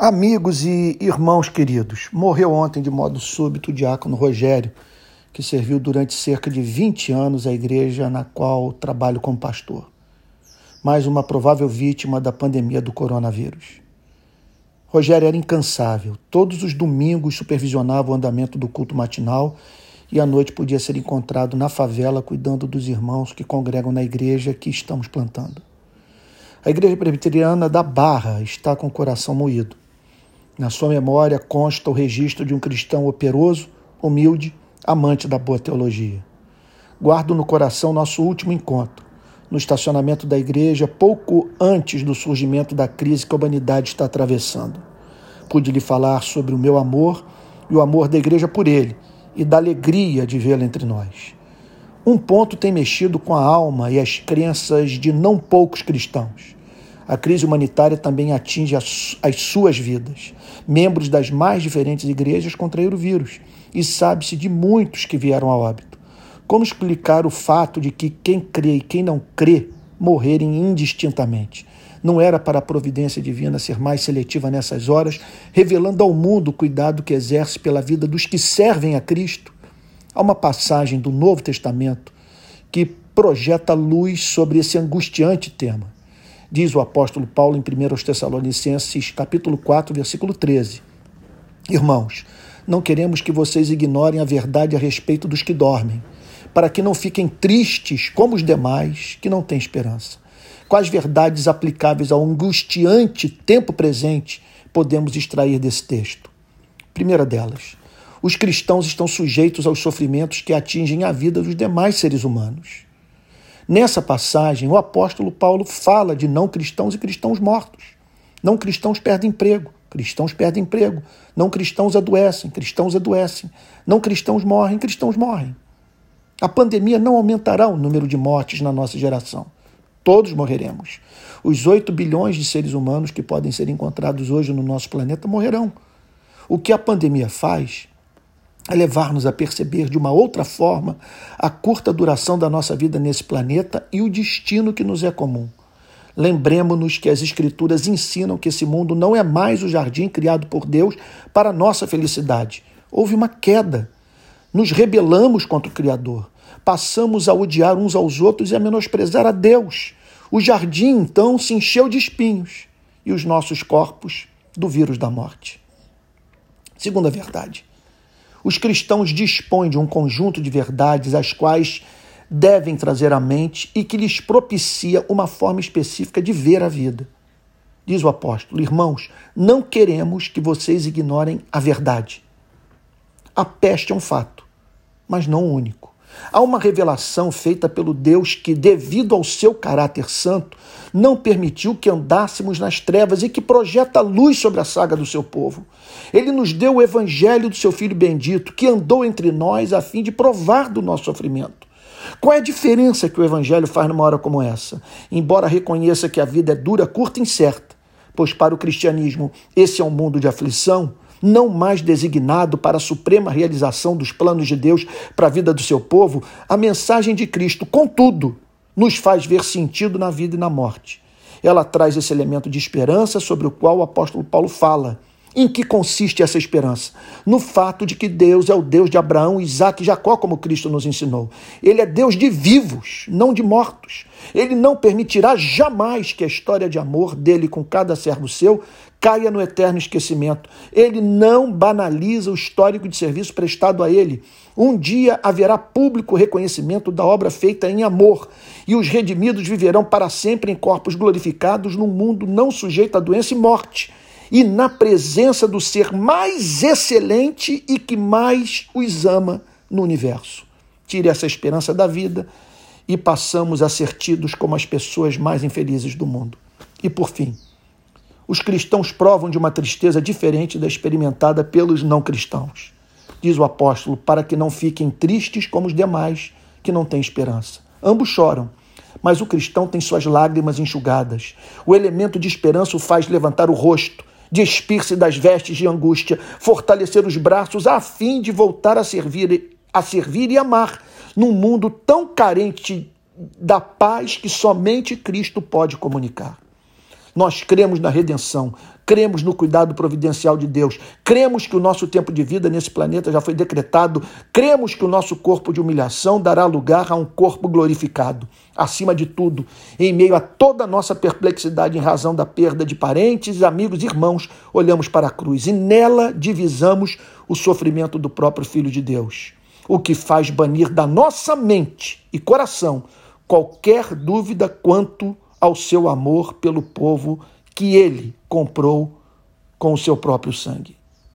Amigos e irmãos queridos, morreu ontem de modo súbito o diácono Rogério, que serviu durante cerca de 20 anos a igreja na qual trabalho como pastor. Mais uma provável vítima da pandemia do coronavírus. Rogério era incansável. Todos os domingos supervisionava o andamento do culto matinal e à noite podia ser encontrado na favela cuidando dos irmãos que congregam na igreja que estamos plantando. A igreja presbiteriana da Barra está com o coração moído. Na sua memória consta o registro de um cristão operoso, humilde, amante da boa teologia. Guardo no coração nosso último encontro, no estacionamento da igreja, pouco antes do surgimento da crise que a humanidade está atravessando. Pude lhe falar sobre o meu amor e o amor da igreja por ele e da alegria de vê-lo entre nós. Um ponto tem mexido com a alma e as crenças de não poucos cristãos. A crise humanitária também atinge as, as suas vidas. Membros das mais diferentes igrejas contraíram o vírus e sabe-se de muitos que vieram a óbito. Como explicar o fato de que quem crê e quem não crê morrerem indistintamente? Não era para a providência divina ser mais seletiva nessas horas, revelando ao mundo o cuidado que exerce pela vida dos que servem a Cristo? Há uma passagem do Novo Testamento que projeta luz sobre esse angustiante tema. Diz o apóstolo Paulo em 1 Tessalonicenses, capítulo 4, versículo 13. Irmãos, não queremos que vocês ignorem a verdade a respeito dos que dormem, para que não fiquem tristes como os demais que não têm esperança. Quais verdades aplicáveis ao angustiante tempo presente podemos extrair desse texto? Primeira delas, os cristãos estão sujeitos aos sofrimentos que atingem a vida dos demais seres humanos. Nessa passagem, o apóstolo Paulo fala de não cristãos e cristãos mortos. Não cristãos perdem emprego, cristãos perdem emprego. Não cristãos adoecem, cristãos adoecem. Não cristãos morrem, cristãos morrem. A pandemia não aumentará o número de mortes na nossa geração. Todos morreremos. Os 8 bilhões de seres humanos que podem ser encontrados hoje no nosso planeta morrerão. O que a pandemia faz a levar-nos a perceber de uma outra forma a curta duração da nossa vida nesse planeta e o destino que nos é comum. Lembremos-nos que as Escrituras ensinam que esse mundo não é mais o jardim criado por Deus para nossa felicidade. Houve uma queda. Nos rebelamos contra o Criador. Passamos a odiar uns aos outros e a menosprezar a Deus. O jardim, então, se encheu de espinhos e os nossos corpos do vírus da morte. Segunda verdade os cristãos dispõem de um conjunto de verdades às quais devem trazer à mente e que lhes propicia uma forma específica de ver a vida. Diz o apóstolo: Irmãos, não queremos que vocês ignorem a verdade. A peste é um fato, mas não o único. Há uma revelação feita pelo Deus que, devido ao seu caráter santo, não permitiu que andássemos nas trevas e que projeta luz sobre a saga do seu povo. Ele nos deu o evangelho do seu Filho bendito, que andou entre nós a fim de provar do nosso sofrimento. Qual é a diferença que o evangelho faz numa hora como essa? Embora reconheça que a vida é dura, curta e incerta, pois para o cristianismo esse é um mundo de aflição, não mais designado para a suprema realização dos planos de Deus para a vida do seu povo, a mensagem de Cristo, contudo, nos faz ver sentido na vida e na morte. Ela traz esse elemento de esperança sobre o qual o apóstolo Paulo fala. Em que consiste essa esperança? No fato de que Deus é o Deus de Abraão, Isaac e Jacó, como Cristo nos ensinou. Ele é Deus de vivos, não de mortos. Ele não permitirá jamais que a história de amor dele com cada servo seu caia no eterno esquecimento. Ele não banaliza o histórico de serviço prestado a ele. Um dia haverá público reconhecimento da obra feita em amor, e os redimidos viverão para sempre em corpos glorificados num mundo não sujeito a doença e morte, e na presença do ser mais excelente e que mais os ama no universo. Tire essa esperança da vida e passamos a ser tidos como as pessoas mais infelizes do mundo. E por fim, os cristãos provam de uma tristeza diferente da experimentada pelos não cristãos. Diz o apóstolo, para que não fiquem tristes como os demais que não têm esperança. Ambos choram, mas o cristão tem suas lágrimas enxugadas. O elemento de esperança o faz levantar o rosto, despir-se das vestes de angústia, fortalecer os braços a fim de voltar a servir, a servir e amar num mundo tão carente da paz que somente Cristo pode comunicar. Nós cremos na redenção, cremos no cuidado providencial de Deus, cremos que o nosso tempo de vida nesse planeta já foi decretado, cremos que o nosso corpo de humilhação dará lugar a um corpo glorificado. Acima de tudo, em meio a toda a nossa perplexidade em razão da perda de parentes, amigos, irmãos, olhamos para a cruz e nela divisamos o sofrimento do próprio Filho de Deus, o que faz banir da nossa mente e coração qualquer dúvida quanto ao seu amor pelo povo que ele comprou com o seu próprio sangue.